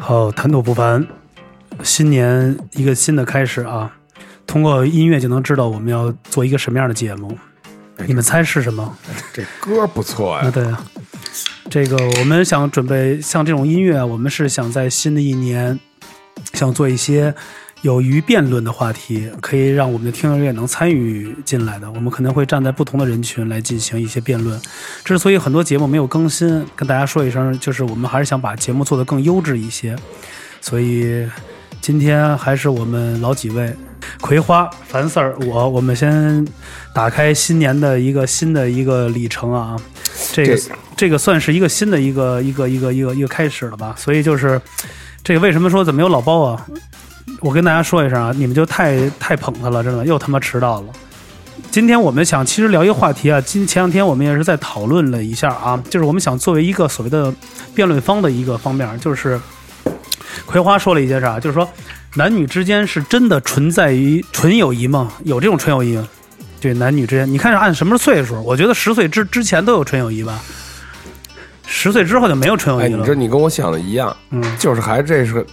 好，谈吐不凡，新年一个新的开始啊！通过音乐就能知道我们要做一个什么样的节目。你们猜是什么？这歌不错啊，呀，对啊，这个我们想准备像这种音乐，我们是想在新的一年，想做一些有于辩论的话题，可以让我们的听友也能参与进来的。我们可能会站在不同的人群来进行一些辩论。之所以很多节目没有更新，跟大家说一声，就是我们还是想把节目做得更优质一些。所以今天还是我们老几位。葵花、樊四儿，我我们先打开新年的一个新的一个里程啊，这个这这个算是一个新的一个一个一个一个一个开始了吧？所以就是这个为什么说怎么有老包啊？我跟大家说一声啊，你们就太太捧他了，真的又他妈迟到了。今天我们想其实聊一个话题啊，今前两天我们也是在讨论了一下啊，就是我们想作为一个所谓的辩论方的一个方面，就是葵花说了一些啥，就是说男女之间是真的存在于纯友谊吗？有这种纯友谊吗？对，男女之间，你看是按什么岁数？我觉得十岁之之前都有纯友谊吧，十岁之后就没有纯友哎，谊了。你这你跟我想的一样，嗯，就是还这是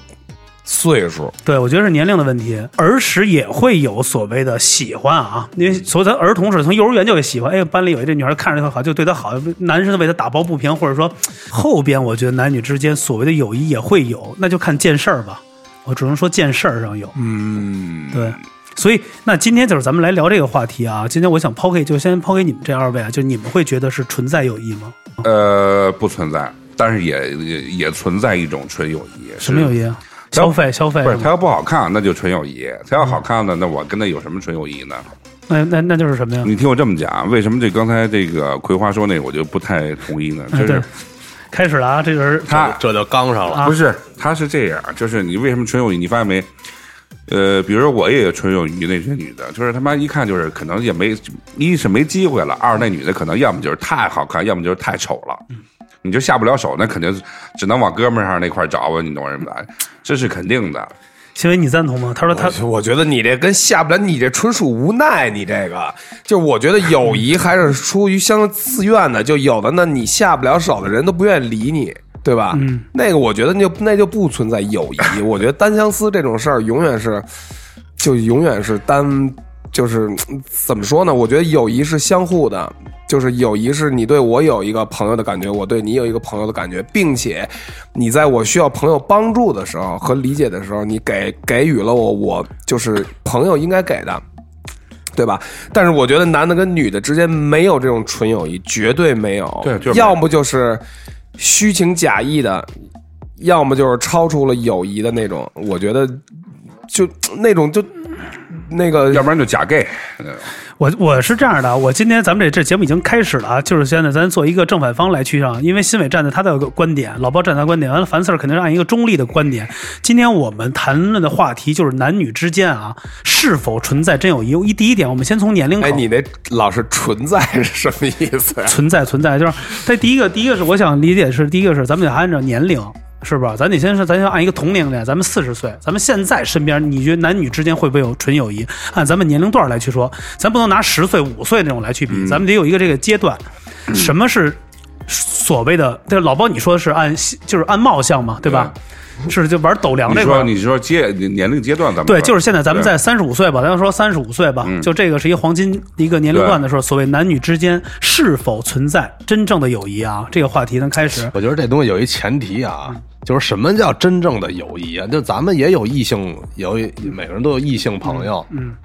岁数，对，我觉得是年龄的问题。儿时也会有所谓的喜欢啊，因为所以咱儿童是从幼儿园就会喜欢。哎，班里有一这女孩看着她好，就对她好，男生为她打抱不平，或者说后边我觉得男女之间所谓的友谊也会有，那就看见事儿吧。我只能说见事儿上有。嗯，对，所以那今天就是咱们来聊这个话题啊。今天我想抛给，就先抛给你们这二位啊，就你们会觉得是存在友谊吗？呃，不存在，但是也也也存在一种纯友谊。什么友谊啊？是消费消费不是他要不好看，那就纯友谊；他要好看的，那我跟他有什么纯友谊呢？那那那就是什么呀？你听我这么讲，为什么这刚才这个葵花说那个我就不太同意呢？就是，开始了啊，这人他这就刚上了。啊不是他是这样，就是你为什么纯友谊？你发现没？呃，比如说我也有纯友谊那些女的，就是他妈一看就是可能也没，一是没机会了，二那女的可能要么就是太好看，要么就是太丑了，你就下不了手，那肯定只能往哥们儿上那块儿找吧，你懂什么的？这是肯定的。新伟，你赞同吗？他说他我我觉得你这跟下不了，你这纯属无奈。你这个，就我觉得友谊还是出于相自愿的。就有的呢，你下不了手的人都不愿意理你，对吧？嗯，那个我觉得就那就不存在友谊。我觉得单相思这种事儿永远是，就永远是单，就是嗯怎么说呢？我觉得友谊是相互的。就是友谊是你对我有一个朋友的感觉，我对你有一个朋友的感觉，并且你在我需要朋友帮助的时候和理解的时候，你给给予了我我就是朋友应该给的，对吧？但是我觉得男的跟女的之间没有这种纯友谊，绝对没有。对就是要么就是虚情假意的，要么就是超出了友谊的那种。我觉得就那种就那个要不然就假 gay，呃我我是这样的，我今天咱们这这节目已经开始了啊，就是现在咱做一个正反方来去上，因为新伟站在他的观点，老包站在他观点，完了樊四儿肯定是按一个中立的观点。今天我们谈论的话题就是男女之间啊是否存在真友谊。一第一点，我们先从年龄考哎，你那老是存在是什么意思呀？存在存在，就是它第一个，第一个是我想理解是，第一个是咱们得按照年龄，是吧？咱得先是咱要按一个同龄的，咱们四十岁，咱们现在身边，你觉得男女之间会不会有纯友谊？按咱们年龄段来去说，咱不能拿十岁、五岁那种来去比，咱们得有一个这个阶段。什么是所谓的？对，老包你说的是按就是按貌相嘛，对吧？是就玩斗量你这块你。说你说阶年龄阶段咱们对，就是现在咱们在三十五岁吧，咱就说三十五岁吧，嗯就这个是一个黄金一个年龄段的时候，所谓男女之间是否存在真正的友谊啊？这个话题咱开始。我觉得这东西有一前提啊，就是什么叫真正的友谊啊？就咱们也有异性，有每个人都有异性朋友，嗯，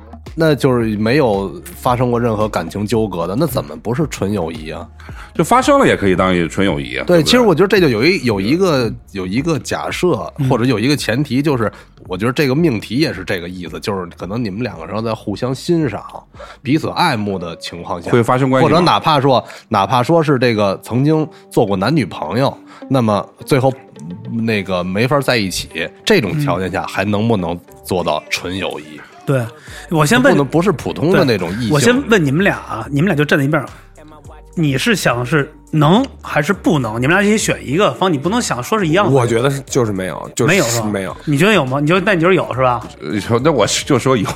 那就是没有发生过任何感情纠葛的，那怎么不是纯友谊啊？就发生了也可以当一纯友谊啊。对，不其实我觉得这就有一有一个有一个假设，或者有一个前提，就是我觉得这个命题也是这个意思，就是可能你们两个人在互相欣赏、彼此爱慕的情况下，会发生关系或者哪怕说哪怕说是这个曾经做过男女朋友，那么最后嗯那个没法在一起，这种条件下还能不能做到纯友谊？对，我先问不能，不是普通的那种异性。我先问你们俩啊，你们俩就站在一边，你是想是能还是不能？你们俩一起选一个方，你不能想说是一样的。我觉得是就是没有，就是没有是吧？没有。你觉得有吗？你就那你就是有是吧？呃那我是就说有，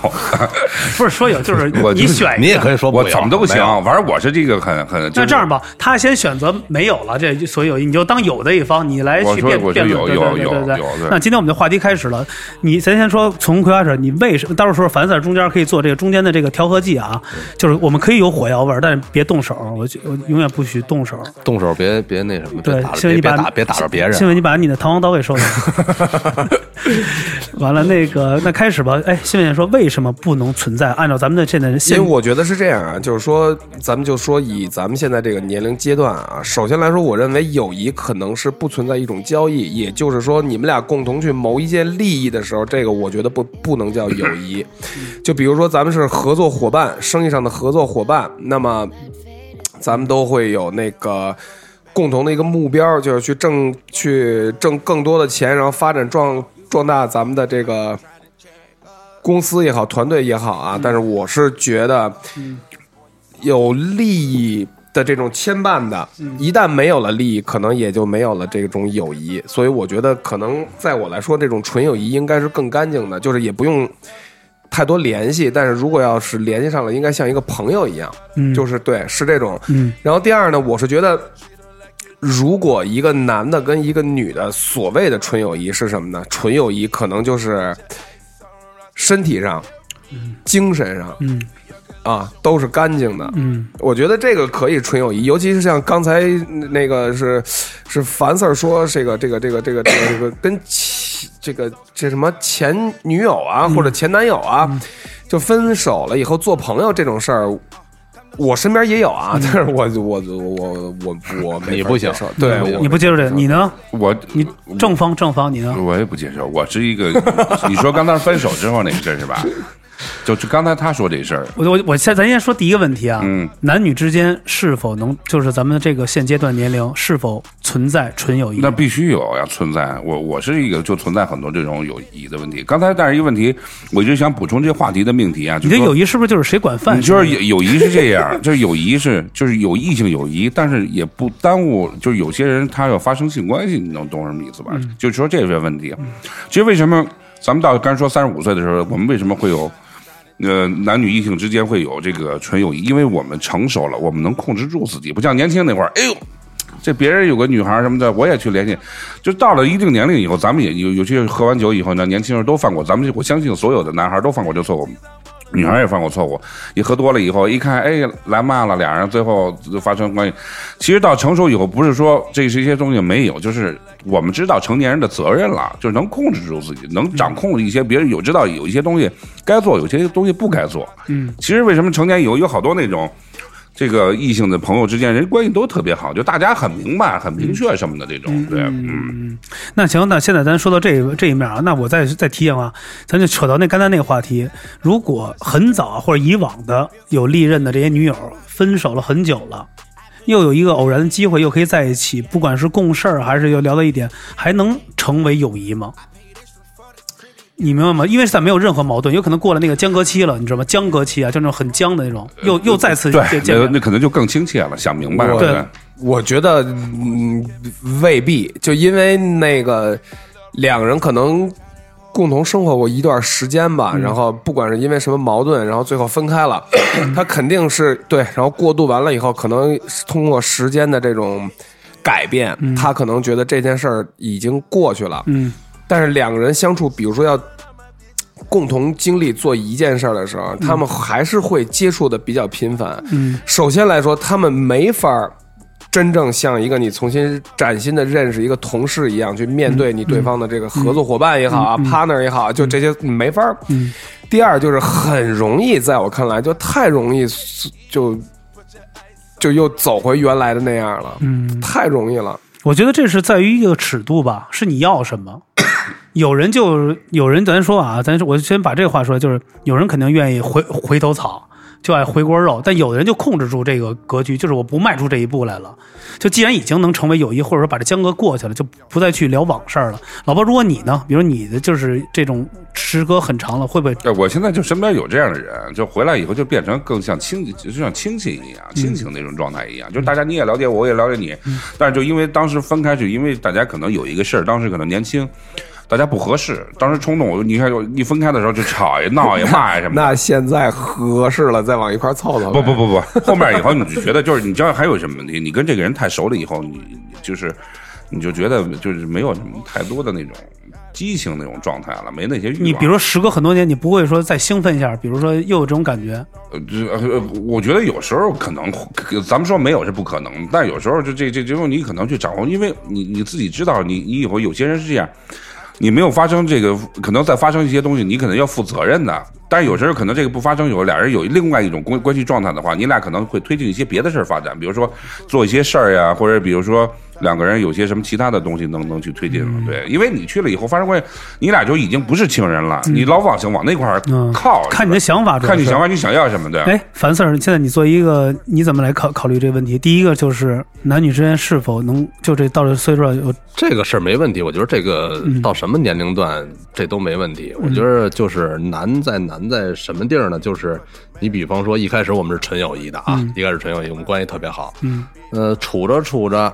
不是说有，就是 你选一个，你也可以说不我有怎么都行。反正我是这个很很。那这样吧，他先选择没有了，这所以有你就当有的一方，你来去辩辩论，对有对对对对有有那今天我们的话题开始了，你咱先说从葵花籽，你为什么？到时候凡在中间可以做这个中间的这个调和剂啊，就是我们可以有火药味儿，但是别动手，我我永远不许动手。动手别别那什么，别对打，着新闻你把别别打别打着别人。新闻你把你的弹簧刀给收了。完了，那个那开始吧。哎，新闻说为什么不能存在？按照咱们的现在的因现为我觉得是这样啊，就是说，咱们就说以咱们现在这个年龄阶段啊，首先来说，我认为友谊可能是不存在一种交易，也就是说，你们俩共同去谋一件利益的时候，这个我觉得不不能叫友谊。就比如说，咱们是合作伙伴，生意上的合作伙伴，那么咱们都会有那个。共同的一个目标就是去挣去挣更多的钱，然后发展壮壮大咱们的这个公司也好，团队也好啊。但是我是觉得，有利益的这种牵绊的，一旦没有了利益，可能也就没有了这种友谊。所以我觉得，可能在我来说，这种纯友谊应该是更干净的，就是也不用。太多联系，但是如果要是联系上了，应该像一个朋友一样，嗯就是对，是这种。嗯然后第二呢，我是觉得，如果一个男的跟一个女的所谓的纯友谊是什么呢？纯友谊可能就是身体上、精神上嗯啊都是干净的。嗯我觉得这个可以纯友谊，尤其是像刚才那个是是樊 Sir 说这个这个这个这个这个这个跟前这个这什么前女友啊、或者前男友啊，就分手了以后做朋友这种事儿。我身边也有啊，但是我我我我我没你不行法接受对，你不接受这个，你呢？我你正方正方，你呢？我也不接受，我是一个，你说刚才分手之后那个事儿是吧？就就刚才他说这事儿，我我我先咱先说第一个问题啊，嗯男女之间是否能就是咱们这个现阶段年龄是否存在纯友谊？那必须有要存在。我我是一个就存在很多这种友谊的问题。刚才但是一个问题，我一直想补充这话题的命题啊，就你是说这友谊是不是就是谁管饭？你就是友友谊是这样，就是友谊是就是有异性友谊，但是也不耽误，就是有些人他要发生性关系，你能懂什么意思吧？就是说这些问题。其实为什么咱们到刚才说三十五岁的时候，我们为什么会有？呃，男女异性之间会有这个纯友谊，因为我们成熟了，我们能控制住自己，不像年轻那会儿，哎呦，这别人有个女孩什么的，我也去联系。就到了一定年龄以后，咱们也有，有些喝完酒以后呢，年轻人都犯过，咱们我相信所有的男孩都犯过这错误。女孩也犯过错误，一喝多了以后，一看，哎，来骂了，俩人最后就发生关系。其实到成熟以后，不是说这是一些东西没有，就是我们知道成年人的责任了，就是能控制住自己，能掌控一些别人有知道有一些东西该做，有些东西不该做。嗯，其实为什么成年以后有好多那种。这个异性的朋友之间，人关系都特别好，就大家很明白、很明确什么的这种，对，嗯，那行，那现在咱说到这这一面啊，那我再再提醒啊，咱就扯到那刚才那个话题，如果很早啊或者以往的有历任的这些女友分手了很久了。又有一个偶然的机会，又可以在一起，不管是共事儿还是又聊到一点，还能成为友谊吗？你明白吗？因为在没有任何矛盾，有可能过了那个间隔期了，你知道吗？僵隔期啊，就那种很僵的那种，又又再次对见。那那可能就更亲切了，想明白了，对。我觉得嗯未必，就因为那个两个人可能共同生活过一段时间吧，然后不管是因为什么矛盾，然后最后分开了，他肯定是对，然后过渡完了以后，可能是通过时间的这种改变，他可能觉得这件事儿已经过去了，嗯但是两个人相处，比如说要共同经历做一件事儿的时候，他们还是会接触的比较频繁。嗯首先来说，他们没法儿真正像一个你重新崭新的认识一个同事一样去面对你对方的这个合作伙伴也好啊、partner 也好，就这些没法儿。嗯第二就是很容易，在我看来就太容易就就又走回原来的那样了，嗯，太容易了。我觉得这是在于一个尺度吧，是你要什么。有人就有人，咱说啊，咱说，我先把这个话说，就是有人肯定愿意回回头草，就爱回锅肉，但有的人就控制住这个格局，就是我不迈出这一步来了。就既然已经能成为友谊，或者说把这江河过去了，就不再去聊往事儿了。老包，如果你呢？比如你的就是这种时隔很长了，会不会？哎，我现在就身边有这样的人，就回来以后就变成更像亲，就像亲戚一样，亲情那种状态一样。就是大家你也了解我，我也了解你，但是就因为当时分开，就因为大家可能有一个事儿，当时可能年轻。大家不合适，当时冲动，你看，一分开的时候就吵呀、闹呀、骂呀什么的。那现在合适了，再往一块凑凑。不不不不，后面以后你就觉得就是你知道还有什么问题？你跟这个人太熟了以后，你你就是你就觉得就是没有什么太多的那种激情那种状态了，没那些欲望。你比如说时隔很多年，你不会说再兴奋一下，比如说又有这种感觉，呃，这呃，我觉得有时候可能，咱们说没有是不可能，但有时候就这这这种你可能去掌握，因为你你自己知道，你你以后有些人是这样。你没有发生这个，可能再发生一些东西，你可能要负责任的。但是有时候可能这个不发生，有俩人有另外一种关关系状态的话，你俩可能会推进一些别的事儿发展，比如说做一些事儿呀，或者比如说两个人有些什么其他的东西能能去推进了。对，因为你去了以后发生关系，你俩就已经不是情人了，你老往想往那块儿靠。看你的想法，看你想法，你想要什么对？哎，樊 Sir，现在你作为一个，你怎么来考考虑这个问题？第一个就是男女之间是否能就这到这岁数有这个事儿没问题，我觉得这个到什么年龄段这都没问题。我觉得就是难在难在什么地儿呢？就是你比方说一开始我们是纯友谊的啊，一开始纯友谊，我们关系特别好，嗯，呃，处着处着，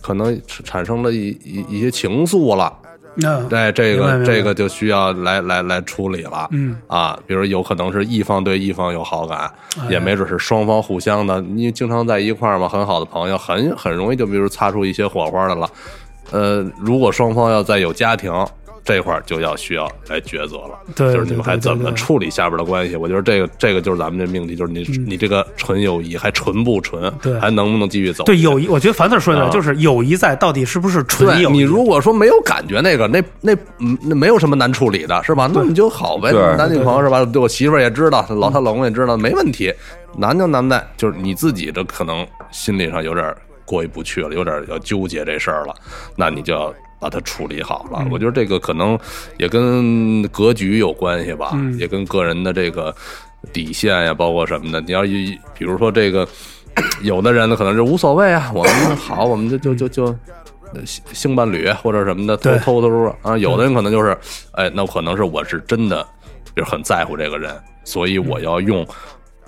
可能产生了一一一些情愫了。那对这个这个就需要来来来处理了，嗯。啊，比如有可能是一方对一方有好感，哎。也没准是双方互相的，你经常在一块儿嘛，很好的朋友，很很容易就比如擦出一些火花来了。呃，如果双方要再有家庭这块儿，就要需要来抉择了，对就是你们还怎么处理下边的关系？我觉得这个这个就是咱们这命题，就是你、你这个纯友谊还纯不纯，嗯对还能不能继续走？对友谊，我觉得樊 Sir 说的就是友谊在到底是不是纯友谊？你如果说没有感觉，那个那那嗯那没有什么难处理的，是吧？那你就好呗，男女朋友是吧？对我媳妇儿也知道，老她老公也知道，没问题。难就难在就是你自己这可能心理上有点过意不去了，有点要纠结这事儿了，那你就要把它处理好了。我觉得这个可能也跟格局有关系吧，也跟个人的这个底线呀，包括什么的。你要一比如说这个。有的人呢，可能是无所谓啊，我们好，我们就就就就呃性性伴侣或者什么的，偷偷偷啊。有的人可能就是，哎，那可能是我是真的，就是很在乎这个人，所以我要用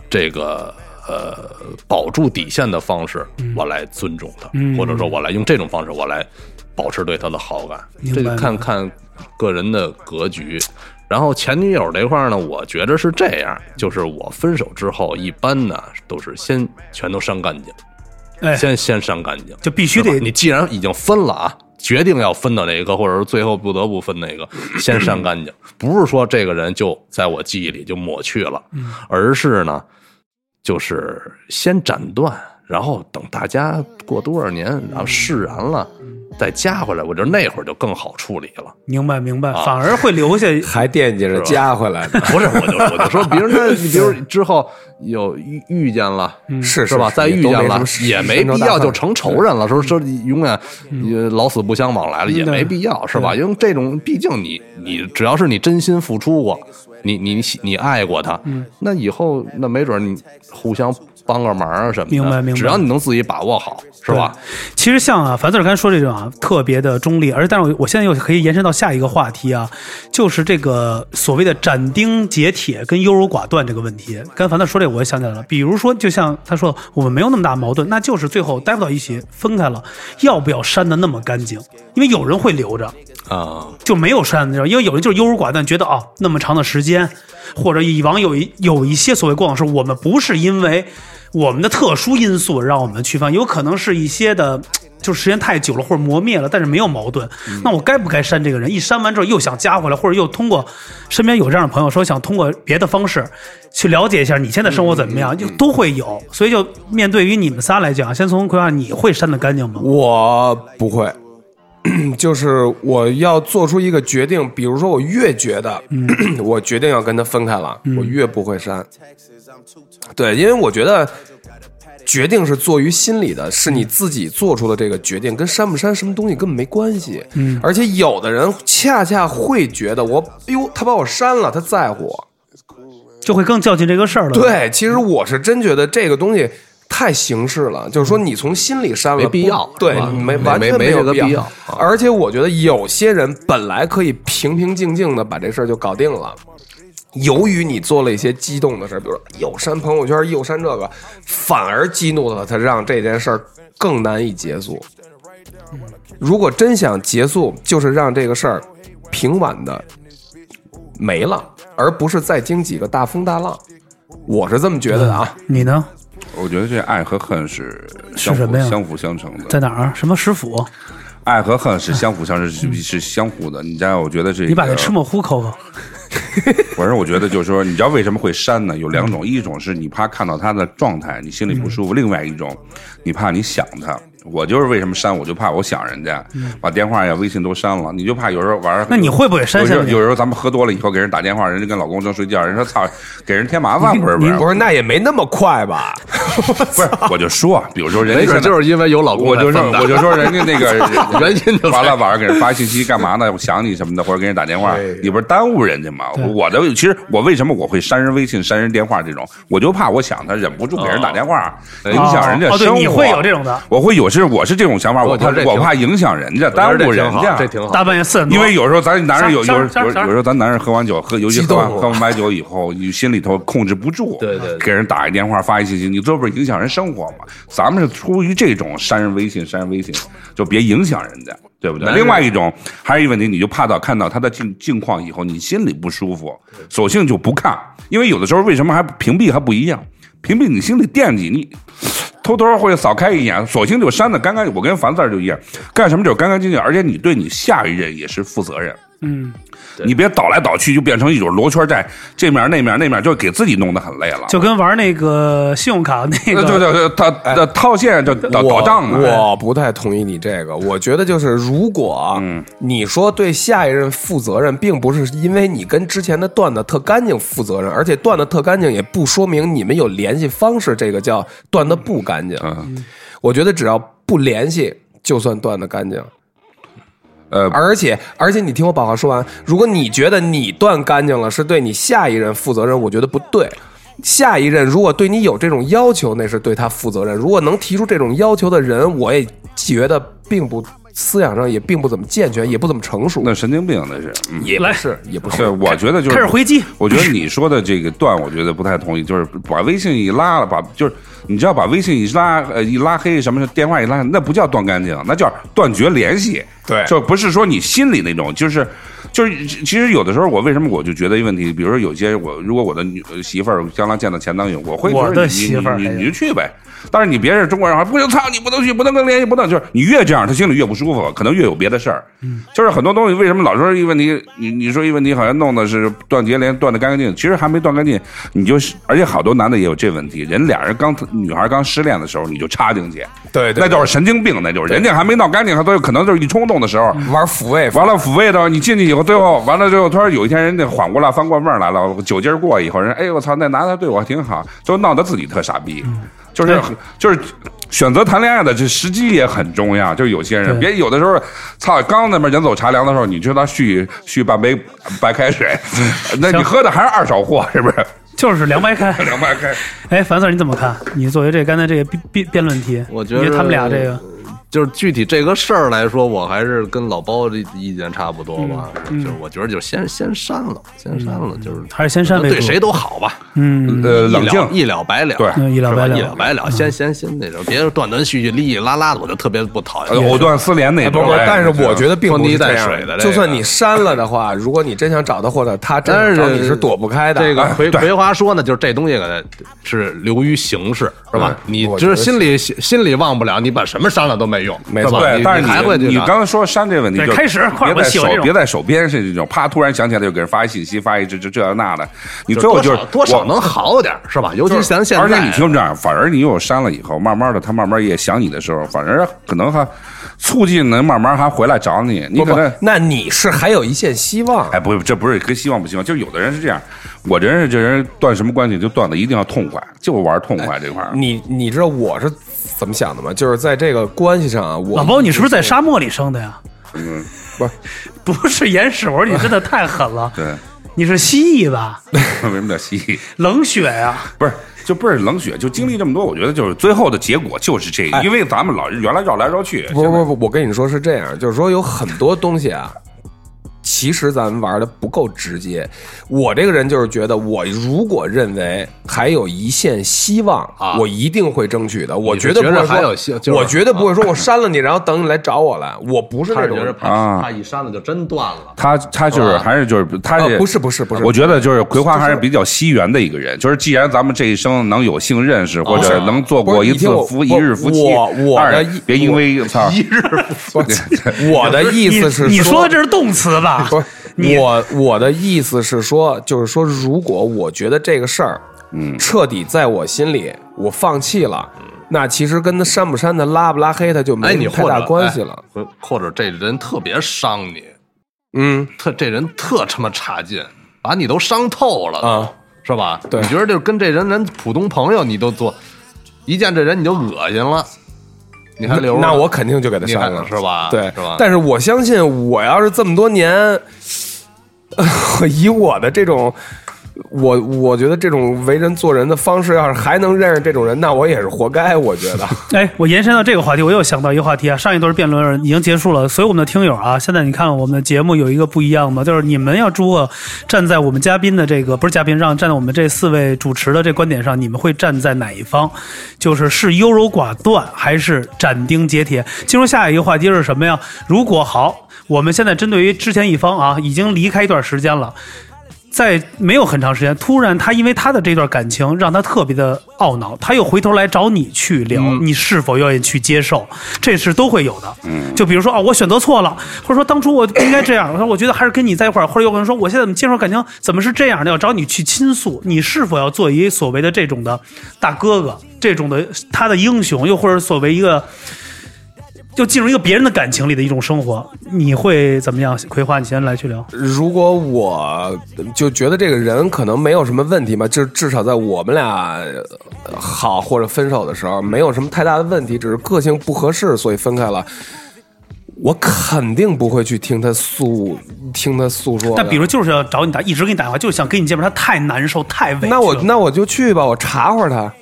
这个呃保住底线的方式，我来尊重他，嗯或者说我来用这种方式，我来保持对他的好感。这个看看个人的格局。然后前女友这块呢，我觉着是这样，就是我分手之后，一般呢都是先全都删干净，哎，先先删干净，就必须得你既然已经分了啊，决定要分的那一个，或者是最后不得不分那个，先删干净。不是说这个人就在我记忆里就抹去了，而是呢，就是先斩断，然后等大家过多少年，然后释然了，再加回来。我觉得那会儿就更好处理了。明白明白，啊反而会留下 还惦记着加回来呢，不是，我就我就说，比如说，你比如之后有遇遇见了，是是吧？再遇见了也没必要就成仇人了，说说永远呃老死不相往来了，也没必要，是吧？因为这种毕竟你你只要是你真心付出过，你你你爱过他，那以后那没准你互相帮个忙啊什么的，明白明白只要你能自己把握好，是吧？其实像啊，樊 Sir 刚才说这种啊，特别的中立，而但是我我现在又可以延伸到下一个话题啊，就是这个所谓的斩钉截铁跟优柔寡断这个问题。刚才樊 Sir 说这个，我也想起来了。比如说，就像他说，我们没有那么大矛盾，那就是最后待不到一起，分开了，要不要删的那么干净？因为有人会留着，啊，就没有删的，因为有人就是优柔寡断，觉得哦那么长的时间，或者以往有一有一些所谓过往是我们不是因为我们的特殊因素让我们区分，有可能是一些的。就是时间太久了，或者磨灭了，但是没有矛盾，那我该不该删这个人？一删完之后又想加回来，或者又通过身边有这样的朋友说想通过别的方式去了解一下你现在生活怎么样，就都会有。所以就面对于你们仨来讲，先从葵花，你会删的干净吗？我不会，就是我要做出一个决定，比如说我越觉得、我决定要跟他分开了，我越不会删。对，因为我觉得决定是做于心里的，是你自己做出的这个决定，跟删不删什么东西根本没关系。嗯，而且有的人恰恰会觉得我，哎呦，他把我删了，他在乎我。就会更较劲这个事儿了。，对，其实我是真觉得这个东西太形式了，就是说你从心里删了，没必要对没没完全没没这个必要要啊。而且我觉得有些人本来可以平平静静的把这事儿就搞定了。由于你做了一些激动的事儿，比如说又删朋友圈，又删这个，反而激怒了他，让这件事儿更难以结束。如果真想结束，就是让这个事儿平稳的没了，而不是再经几个大风大浪。我是这么觉得的啊。你呢？我觉得这爱和恨是相是什么呀辅相辅相成的。在哪儿？什么食府？爱和恨是相辅相成，是是相互的。你知道，我觉得这，你把那吃墨糊抠抠。反正我觉得就是说，你知道为什么会删呢？有两种，一种是你怕看到他的状态，你心里不舒服；另外一种，你怕你想他。我就是为什么删，我就怕我想人家，把电话呀、微信都删了。你就怕有时候晚上，那你会不会删有时候有时候咱们喝多了以后给人打电话，人家跟老公正睡觉，人说操，给人添麻烦，不是不是不是，那也没那么快吧？不是，我就说，比如说人家就是因为有老公我就说我就说人家那个 原因就完了，晚上给人发信息干嘛呢？我想你什么的，或者给人打电话。哎，你不是耽误人家吗？我的其实我为什么我会删人微信、删人电话这种，我就怕我想他忍不住给人打电话，影响人家生活。你会有这种的，我会有是我是这种想法，我怕我怕影响人家，耽误人家，这挺好。大半夜四点多，因为有时候咱男人有有有有时候咱男人喝完酒喝，尤其喝完喝完白酒以后，你心里头控制不住，对对对。给人打一电话发一信息，你这不是影响人生活嘛？咱们是出于这种删人微信删人微信，就别影响人家，对不对？另外一种还有一个问题，你就怕到看到他的境境况以后，你心里不舒服，索性就不看，因为有的时候为什么还屏蔽还不一样？屏蔽你心里惦记你。偷偷会扫开一眼，索性就删的干干净。我跟樊四儿就一样，干什么就是干干净净，而且你对你下一任也是负责任。嗯，你别倒来倒去，就变成一种罗圈债，这面那面那面，就给自己弄得很累了。就跟玩那个信用卡那个对个，对对，他 他套现就倒倒账呢。我我不太同意你这个，我觉得就是如果嗯你说对下一任负责任，并不是因为你跟之前的断的特干净负责任，而且断的特干净也不说明你们有联系方式，这个叫断的不干净。嗯我觉得只要不联系，就算断的干净。呃，而且而且，你听我把话说完。如果你觉得你断干净了，是对你下一任负责任，我觉得不对。下一任如果对你有这种要求，那是对他负责任。如果能提出这种要求的人，我也觉得并不思想上也并不怎么健全，也不怎么成熟，那神经病那是。嗯也不是，也不是，是。我觉得就是开始回击。我觉得你说的这个断，我觉得不太同意，就是把微信一拉了，把就是你知道把微信一拉呃一拉黑，什么电话一拉，那不叫断干净，那叫断绝联系。对就不是说你心里那种，就是就是其实有的时候我为什么我就觉得一个问题，比如说有些我如果我的媳妇儿将来见到前男友，我会觉得媳妇儿哎呀你就去呗。但是你别是中国人，不行，操你不能去，不能跟联系，不能就是你越这样，他心里越不舒服，可能越有别的事儿。就是很多东西为什么老说一个问题，你你说一个问题好像弄的是断绝连断的干干净，其实还没断干净，你就是而且好多男的也有这问题，人俩人刚女孩刚失恋的时候你就插进去，对对那就是神经病，那就是人家还没闹干净，他都有可能就是一冲动的时候。玩抚慰，完了抚慰的，你进去以后，最后完了之后，突然有一天人家缓过来，翻过味儿来了，酒劲儿过以后，人哎我操，那男的对我挺好，就闹得自己特傻逼，就是就是选择谈恋爱的这时机也很重要，就有些人别有的时候，操，刚那边人走茶凉的时候，你就他续续半杯白开水，那你喝的还是二手货，是不是？就是凉白开。凉白开，哎，樊 Sir 你怎么看？你作为这刚才这个辩辩辩论题，我觉得你他们俩这个，就是具体这个事儿来说，我还是跟老包的意见差不多吧。嗯就是我觉得就先先删了，先删了，就是还是先删对谁都好吧，嗯，呃，冷静，一了百了，对嗯一了百了一了百了，先先先那种，别断断续续、哩哩啦啦的，我就特别不讨呃厌。藕断丝连那种。不不，哎但是我觉得并不是这样水的就算你删了的话，如果你真想找他，或者他真但是你，是躲不开的。这个葵葵花说呢，就是这东西呢是流于形式，是吧？你就是心里心里忘不了，你把什么删了都没用，没错对，但是你你刚才说删这个问题，就开始别在手别在手边是这种，啪突然想起来就给人发一信息，发一这这这那的，你最后就是多少能好点，是吧？尤其咱现在，而且你听这样，反而你有删了以后，慢慢的他慢慢也想你的时候，反而可能还促进能慢慢还回来找你。你不不可能，那你是还有一线希望。哎，不，这不是跟希望不希望，就有的人是这样，我这人是这人断什么关系就断的一定要痛快，就玩痛快这块儿。你你知道我是怎么想的吗？就是在这个关系上啊，我老包，你是不是在沙漠里生的呀？嗯，不是 不是岩石，我说你真的太狠了。对，你是蜥蜴吧？为什么叫蜥蜴？冷血呀、不是，就不是冷血，就经历这么多，我觉得就是最后的结果就是这个，因为咱们老原来绕来绕去，不不不，我跟你说是这样，就是说有很多东西啊，其实咱们玩的不够直接。我这个人就是觉得，我如果认为还有一线希望，啊我一定会争取的。我绝对不会说，我绝对不会说我删了你，然后等你来找我来。我不是那种人。他是觉得怕啊怕一删了就真断了。他他就是还是就是他不是不是不是我觉得就是葵花还是比较惜缘的一个人，就是既然咱们这一生能有幸认识，或者能做过一次夫一日夫妻，我我的二别因为操一日夫妻我的意思是你你说的这是动词吧？不是我我的意思是说，就是说，如果我觉得这个事儿，嗯。彻底在我心里我放弃了，那其实跟他删不删他、拉不拉黑他就没，你没太大者关系了。哎或者这人特别伤你，嗯，特这人特他妈差劲，把你都伤透了啊，是吧？对。你觉得就跟这人人普通朋友你都做，一见这人你就恶心了，你还留着那我肯定就给他删了，是吧？对，是吧？但是我相信，我要是这么多年，以我的这种。我我觉得这种为人做人的方式，要是还能认识这种人，那我也是活该。我觉得，哎，我延伸到这个话题，我又想到一个话题啊。上一段辩论已经结束了，所以我们的听友啊，现在你看我们的节目有一个不一样嘛，就是你们要如果站在我们嘉宾的这个不是嘉宾让，站在我们这四位主持的这观点上，你们会站在哪一方？就是是优柔寡断，还是斩钉截铁？进入下一个话题是什么呀？如果好，我们现在针对于之前一方啊，已经离开一段时间了。在没有很长时间，突然他因为他的这段感情让他特别的懊恼，他又回头来找你去聊，你是否愿意去接受？这是都会有的。嗯，就比如说啊，我选择错了，或者说当初我不应该这样，我说我觉得还是跟你在一块儿，或者有可能说我现在怎么接受感情怎么是这样的，要找你去倾诉，你是否要做一所谓的这种的大哥哥，这种的他的英雄，又或者所谓一个。就进入一个别人的感情里的一种生活，你会怎么样？葵花，你先来去聊。如果我就觉得这个人可能没有什么问题嘛，就至少在我们俩呃好或者分手的时候，没有什么太大的问题，只是个性不合适，所以分开了。我肯定不会去听他诉听他诉说的。但比如就是要找你打，一直给你打电话，就是想跟你见面，他太难受，太委屈。那我那我就去吧，我查会儿他，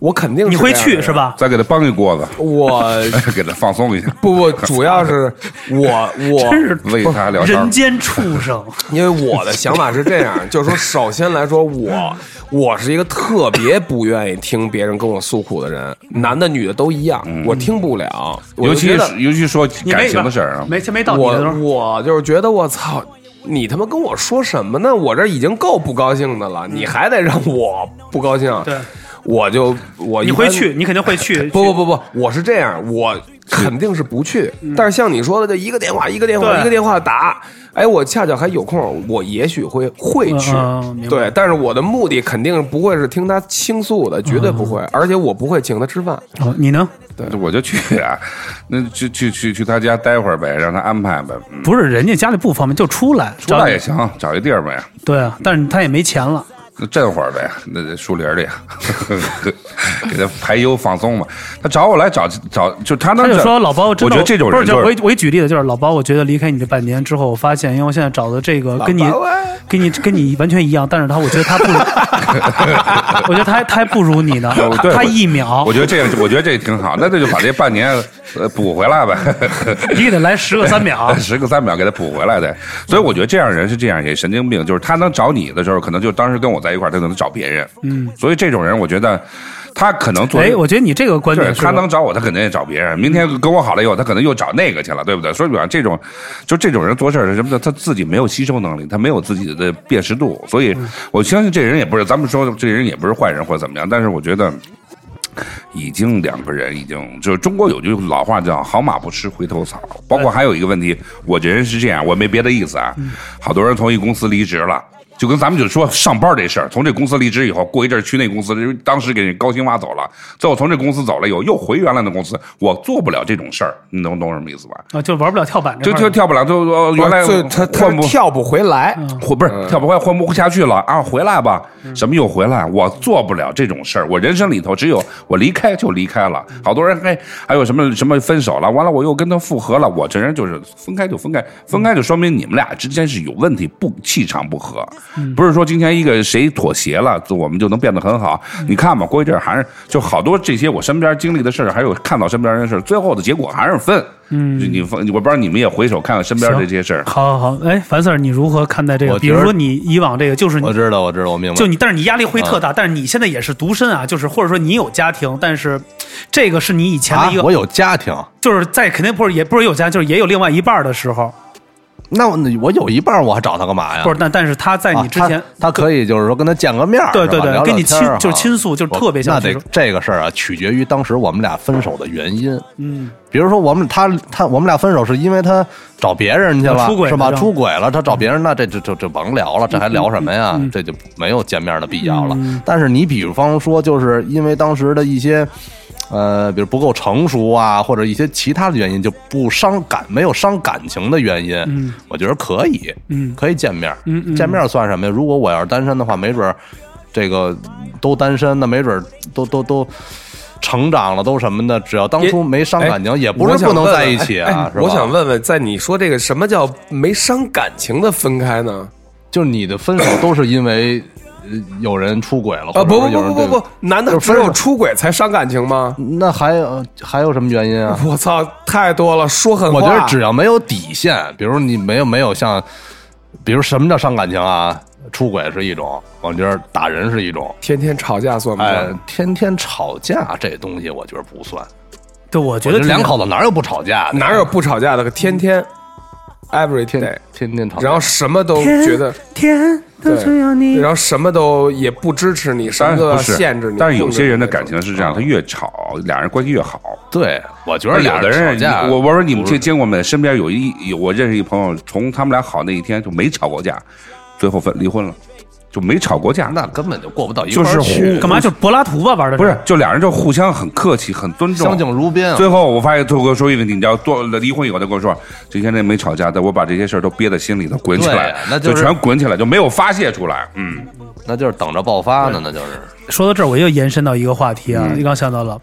我肯定是你会去是？吧？再给他帮一锅子，我 给他放松一下，不不，主要是 我我真是为他聊天人。间畜生。因为我的想法是这样，就是说，首先来说，我我是一个特别不愿意听别人跟我诉苦的人，男的女的都一样，我听不了。尤其尤其说感情的事儿啊，没没到你的时我候。我就是觉得我操，你他妈跟我说什么呢？我这已经够不高兴的了，你还得让我不高兴？对，我就我你会去，你肯定会去。不不不不，我是这样，我肯定是不去。但是像你说的，这一个电话一个电话一个电话打，哎，我恰巧还有空，我也许会会去。嗯嗯对，但是我的目的肯定不会是听他倾诉的，绝对不嗯会。而且我不会请他吃饭。哦你呢？对我就去啊，那就去去去他家待会儿呗，让他安排呗，嗯不是人家家里不方便，就出来。出来也行，找一地儿呗。对啊，但是他也没钱了。那震会儿呗，那在树林里，给他排忧放松嘛。他找我来找找，就他能他就说：“老包，真的我觉得这种不是，人就是就我我举例子，就是老包，我觉得离开你这半年之后，我发现，因为我现在找的这个跟你啊跟你跟你完全一样，但是他我觉得他不如，我觉得他还他还不如你呢他一秒我，觉得这个，我觉得这挺好。那这就把这半年呃补回来呗，你得来十个三秒，十个三秒给他补回来的。所以我觉得这样人是这样，也神经病，就是他能找你的时候，可能就当时跟我在一块儿，他可能找别人。嗯，所以这种人，我觉得他可能做。哎，我觉得你这个观对点是他能找我，他肯定也找别人。明天跟我好了以后，他可能又找那个去了，对不对？所以讲这种，就这种人做事儿是什么的？他自己没有吸收能力，他没有自己的辨识度，所以我相信这人也不是咱们说这人也不是坏人或者怎么样，但是我觉得。已经两个人已经就是中国有句老话叫“好马不吃回头草”，包括还有一个问题，我这人是这样，我没别的意思啊。好多人从一公司离职了，就跟咱们就说上班这事儿，从这公司离职以后，过一阵儿去那公司，当时给人高薪挖走了，最后从这公司走了以后，又回原来的公司，我做不了这种事儿，你能懂什么意思吧？啊，就玩不了跳板这就就跳不了，就呃原来他他换不跳不回来，混不是跳不回来，混不下去了啊！回来吧，什么又回来？我做不了这种事儿。我人生里头只有我离开就离开了。好多人还还有什么什么分手了，完了我又跟他复合了。我这人就是分开就分开，分开就说明你们俩之间是有问题，不气场不合。不是说今天一个谁妥协了，我们就能变得很好。你看吧，过一阵儿还是就好多这些我身边经历的事儿，还有看到身边人的事儿，最后的结果还是分。嗯，你分我不知道你们也回首看看身边的这些事儿。好好好，哎，樊 Sir，你如何看待这个？我比如说你以往这个，就是你我知道，我知道，我明白。就你，但是你压力会特嗯大，但是你现在也是独身啊，就是或者说你有家庭，但是这个是你以前的一，个，啊我有家庭，就是在肯定不是也不是有家，就是也有另外一半的时候，那我我有一半，我还找他干嘛呀？不是，但但是他在你啊之前，他他可以就是说跟他见个面儿，对对对聊聊跟你倾就是倾诉就是特别像那得这个事儿啊，取决于当时我们俩分手的原因。嗯，比如说我们他他我们俩分手是因为他找别人去了，出轨了是吧？是吧出轨了，他找别人，那这这这这甭聊了，这还聊什么呀？这就没有见面的必要了。但是你比方说，就是因为当时的一些。呃，比如不够成熟啊，或者一些其他的原因，就不伤感，没有伤感情的原因，嗯我觉得可以，嗯可以见面，嗯嗯见面算什么呀？如果我要是单身的话，没准儿这个都单身，那没准儿都都都成长了，都什么的，只要当初没伤感情，也不是不能在一起啊？我想问问，在你说这个什么叫没伤感情的分开呢？就是你的分手都是因为呃有人出轨了，啊，不不不不不不，难道只有出轨才伤感情吗？那还有还有什么原因啊？我操，太多了，说狠话。我觉得只要没有底线，比如你没有没有像，比如什么叫伤感情啊？出轨是一种，我觉得打人是一种，天天吵架算不哎算？，天天吵架这东西我觉得不算。对，我觉我觉得两口子哪有不吵架的？哪有不吵架的？天天，every 天 day，天天吵架？然后什么都觉得，天都只有你然后什么都也不支持你，什么限制你。但是有些人的感情是这样，他越吵，俩人关系越好。对，我觉得有俩的人，吵架，我我说你们不是这见过没？身边有一有我认识一朋友，从他们俩好那一天就没吵过架，最后分离婚了，就没吵过架。那根本就过不到一就是块儿去，干嘛？就柏拉图吧，玩的不是，就俩人就互相很客气，很尊重，相敬如宾啊。最后我发现，最后说一个，你知道，做离婚以后，他跟我说，这些年没吵架，但我把这些事儿都憋在心里头，滚起来，那就是全滚起来，就没有发泄出来。嗯，那就是等着爆发呢，那就是。说到这儿，我又延伸到一个话题啊，嗯刚想到了，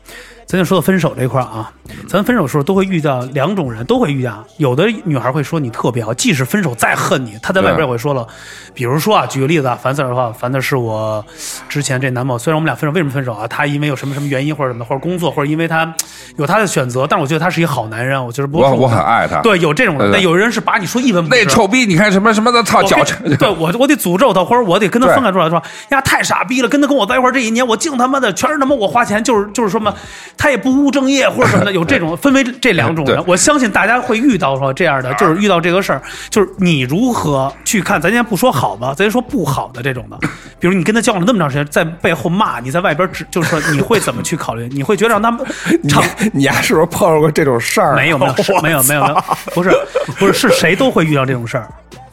咱就说到分手这块儿啊，咱分手的时候都会遇到两种人，都会遇到，有的女孩会说你特别好，即使分手再恨你，她在外边也会说了，比如说啊，举个例子啊，樊 Sir 的话，樊 Sir 是我之前这男朋友，虽然我们俩分手，为什么分手啊？他因为有什么什么原因或者什么，或者工作，或者因为他有他的选择，但我觉得他是一个好男人，我觉得不是我我很爱他。对，有这种人，但有人是把你说一文不值，那臭逼，你看什么什么的，操我脚臭对我我得诅咒他，或者我得跟他分开出来说呀，太傻逼了，跟他跟我在一块儿这一年，我净他妈的全是他妈我花钱，就是就是说嘛，他也不务正业或者什么的，有这种分为这两种人，我相信大家会遇到说这样的，就是遇到这个事儿，就是你如何去看，咱先不说好吧，咱先说不好的这种的，比如你跟他交往了那么长时间，在背后骂你，在外边指，就是说你会怎么去考虑？你会觉得让他们你长你还是不是碰上过这种事儿？没有没有没有没有没有，不是不是是谁都会遇到这种事儿。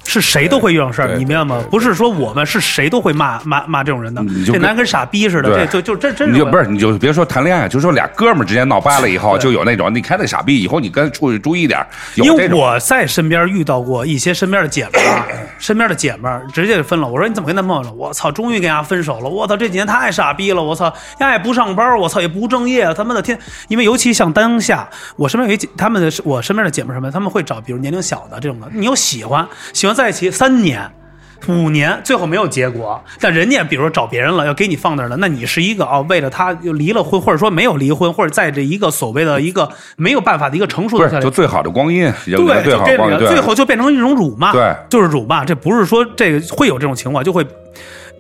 是谁都会遇到事儿，你明白吗？不是说我们是谁都会骂骂骂这种人的这男跟傻逼似的，这就就真真是你就不是，你就别说谈恋爱，就说俩哥们儿之间闹掰了以后，就有那种，你看那傻逼，以后你跟出去注意点因为。我在身边遇到过一些身边的姐们儿啊，身边的姐们儿直接就分了。我说你怎么跟男朋友了？我操，终于跟人家分手了！我操，这几年太傻逼了！我操，人家也不上班，我操也不务正业，他妈的天！因为尤其像当下，我身边有一姐，他们的我身边的姐们儿什么，他们会找比如年龄小的这种的，你有喜欢，喜欢在一起三年。五年最后没有结果，但人家比如说找别人了，要给你放那儿了，那你是一个哦，为了他又离了婚，或者说没有离婚，或者在这一个所谓的一个没有办法的一个成熟，的就最好的光阴，对，最就这个，好的光阴，最后就变成一种辱骂，对就是辱骂。这不是说这个会有这种情况，就会，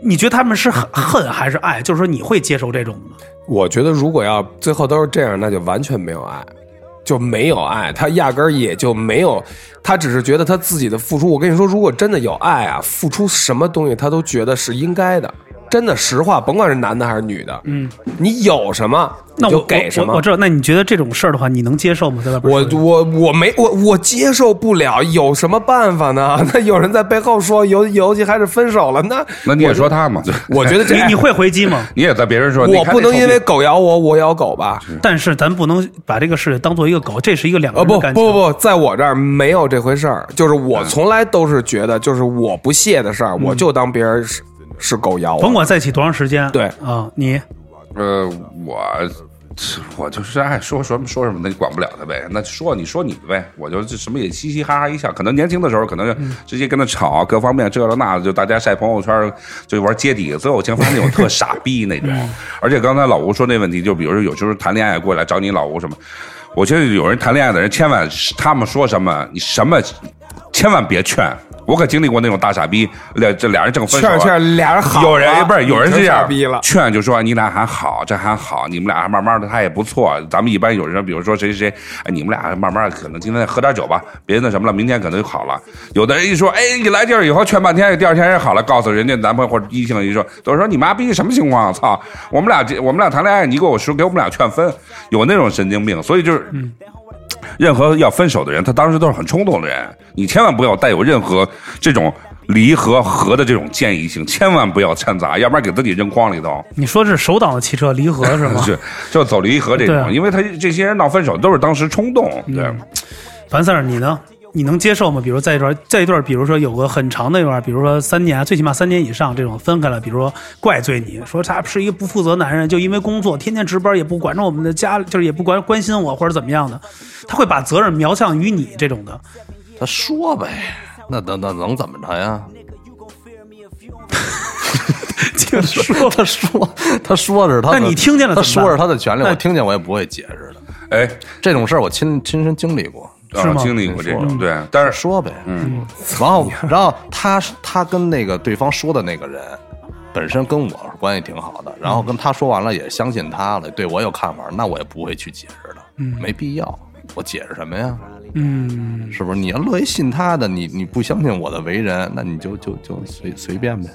你觉得他们是恨恨还是爱？就是说你会接受这种吗？我觉得如果要最后都是这样，那就完全没有爱，就没有爱，他压根儿也就没有，他只是觉得他自己的付出。我跟你说，如果真的有爱啊，付出什么东西他都觉得是应该的，真的实话，甭管是男的还是女的，嗯，你有什么那我给什么我我知。道，那你觉得这种事儿的话，你能接受吗？在外边我我我没我我接受不了，有什么办法呢？那有人在背后说，尤尤其还是分手了，那那你也说他嘛？我觉得这 你你会回击吗？你也在别人说，我不能因为狗咬我，我咬狗吧？但是咱不能把这个事当做一个狗，这是一个两个呃不人的感情。不不不，在我这儿没有这回事儿，就是我从来都是觉得，就是我不屑的事儿，我就当别人是是狗咬我。甭管在一起多长时间，对啊，你呃，我 我就是爱说说什么说什么，那你管不了他呗。那说你说你的呗，我就这什么也嘻嘻哈哈一笑。可能年轻的时候，可能就直接跟他吵，各方面这了那的，就大家晒朋友圈，就玩接底。最后我竟发现那种特傻逼 那种。而且刚才老吴说那问题，就比如说有时候谈恋爱过来找你老吴什么，我觉得有人谈恋爱的人，千万他们说什么，你什么千万别劝。我可经历过那种大傻逼，俩这俩人正分手，劝劝俩人好，有人不是有人这样傻逼了。劝，就说你俩还好，这还好，你们俩还慢慢的，他也不错。咱们一般有人，比如说谁谁谁，哎，你们俩慢慢可能今天喝点酒吧，别那什么了，明天可能就好了。有的人一说，哎，你来劲儿以后劝半天，第二天也好了，告诉人家男朋友或者异性一说，都说你妈逼什么情况？操，我们俩这我们俩谈恋爱，你给我说给我们俩劝分，有那种神经病，所以就是。任何要分手的人，他当时都是很冲动的人，你千万不要带有任何这种离和合的这种建议性，千万不要掺杂，要不然给自己扔筐里头。你说是手挡的汽车离合是吗？是，就走离合这种，因为他这些人闹分手都是当时冲动，对，樊四儿你呢？你能接受吗？比如在一段，在一段，比如说有个很长的一段，比如说三年，最起码三年以上这种分开了，比如说怪罪你说他是一个不负责男人，就因为工作天天值班，也不管着我们的家，就是也不关关心我或者怎么样的，他会把责任瞄向于你这种的。他说呗，那那那能怎么着呀？就说他说他说的是他的，那你听见了他怎么办说是他的权利，我听见我也不会解释的。哎，这种事儿我亲亲身经历过。是吗？啊经历过这种，对，但是说呗，嗯，然后然后他他跟那个对方说的那个人，本身跟我是关系挺好的，然后跟他说完了也相信他了，对我有看法，那我也不会去解释的，没必要，我解释什么呀？嗯，是不是？你要乐意信他的，你你不相信我的为人，那你就就就随随便呗。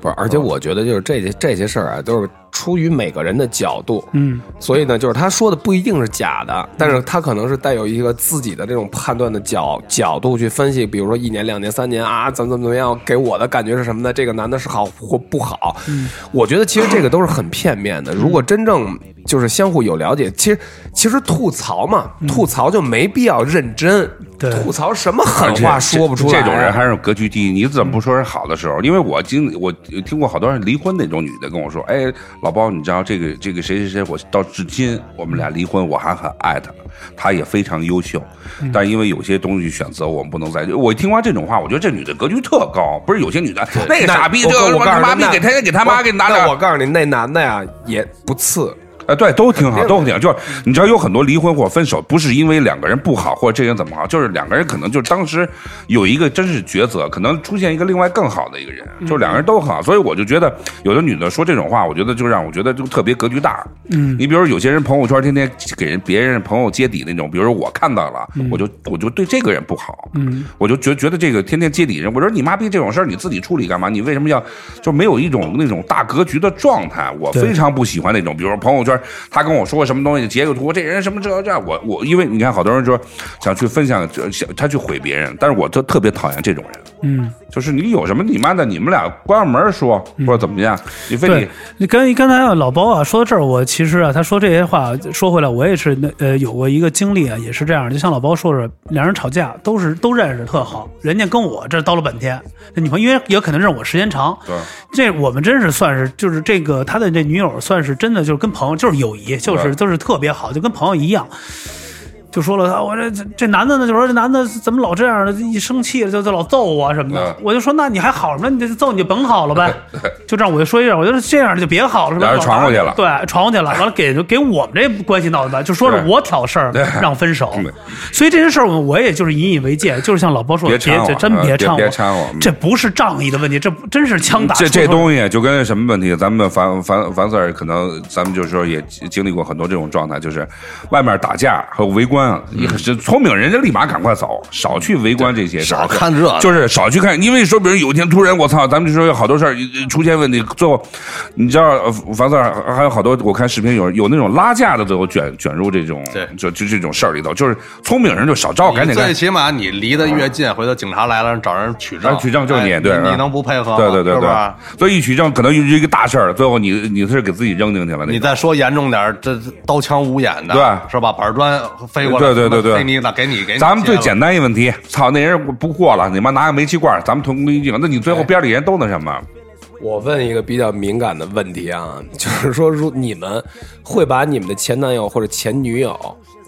不是，而且我觉得就是这些这些事儿啊，都是出于每个人的角度，嗯，所以呢，就是他说的不一定是假的，但是他可能是带有一个自己的这种判断的角角度去分析，比如说一年、两年、三年啊，怎么怎么怎么样，给我的感觉是什么呢？这个男的是好或不好？嗯我觉得其实这个都是很片面的。如果真正就是相互有了解，其实其实吐槽嘛，吐槽就没必要认真，对吐槽什么狠话说不出来，啊这种人还是格局低。你怎么不说人好的时候？因为我经我听过好多人离婚那种女的跟我说：“哎，老包，你知道这个这个谁谁谁，我到至今我们俩离婚，我还很爱他，他也非常优秀，嗯但因为有些东西选择我们不能在一起。”我听完这种话，我觉得这女的格局特高。不是有些女的那个傻逼，这个他我告诉你那妈逼给他给他妈给拿点我告诉你，那男的呀也不次。呃，对，都挺好，都挺好。就是你知道，有很多离婚或分手，不是因为两个人不好，或者这人怎么好，就是两个人可能就是当时有一个真是抉择，可能出现一个另外更好的一个人，就是两个人都很好。所以我就觉得，有的女的说这种话，我觉得就让我觉得就特别格局大。嗯，你比如说有些人朋友圈天天给人别人朋友揭底那种，比如说我看到了，我就我就对这个人不好，嗯，我就觉觉得这个天天揭底人，我说你妈逼这种事儿你自己处理干嘛？你为什么要就没有一种那种大格局的状态？我非常不喜欢那种，比如说朋友圈他跟我说什么东西，截个图，这人什么这这，我我因为你看好多人说想去分享，想他去毁别人，但是我就特别讨厌这种人。嗯，就是你有什么你妈的，你们俩关上门说，或者怎么样，你非对得，你刚刚才啊，老包啊说到这儿，我其实啊，他说这些话，说回来，我也是那呃有过一个经历啊，也是这样，就像老包说的，两人吵架都是都认识特好，人家跟我这叨了半天，那女朋友因为也可能认识我时间长，对。这我们真是算是就是这个他的这女友算是真的就是跟朋友就是友谊，就是都是特别好，就跟朋友一样。就说了他，我这这这男的呢，就说这男的怎么老这样的，一生气了就就老揍我什么的嗯。我就说那你还好什么？你这揍你就甭好了呗。就这样，我就说一下，我就说这样就别好了，是吧？俩人传过去了对，传过去了，完了给给我们这关系闹的吧，就说是我挑事儿让分手。所以这些事儿我我也就是引以为戒，就是像老包说的，别掺真嗯别别掺和，别掺和嗯这不是仗义的问题，这真是枪打这这东西就跟什么问题？咱们樊樊樊 Sir 可能咱们就是说也经历过很多这种状态，就是外面打架和围观观，你是聪明人家立马赶快走，少去围观这些事，少看热闹就是少去看，因为说，比如有一天突然我操，咱们就说有好多事儿呃出现问题，最后你知道，呃房子还有好多，我看视频有有那种拉架的，最后卷卷入这种对就就这种事儿里头，就是聪明人就少照，赶紧赶最起码你离得越近，回头警察来了找人取证，啊取证就是你哎对你能不配合吗？对对对所以一取证可能是一个大事儿，最后你你是给自己扔进去了，你再说严重点儿，这刀枪无眼的，对是吧？板砖飞过来，对对对对给你了，给你给你。咱们最简单一问题，操，那人不过了，你妈拿个煤气罐，咱们同归于尽，那你最后边里人都那什么？我问一个比较敏感的问题啊，就是说，如你们会把你们的前男友或者前女友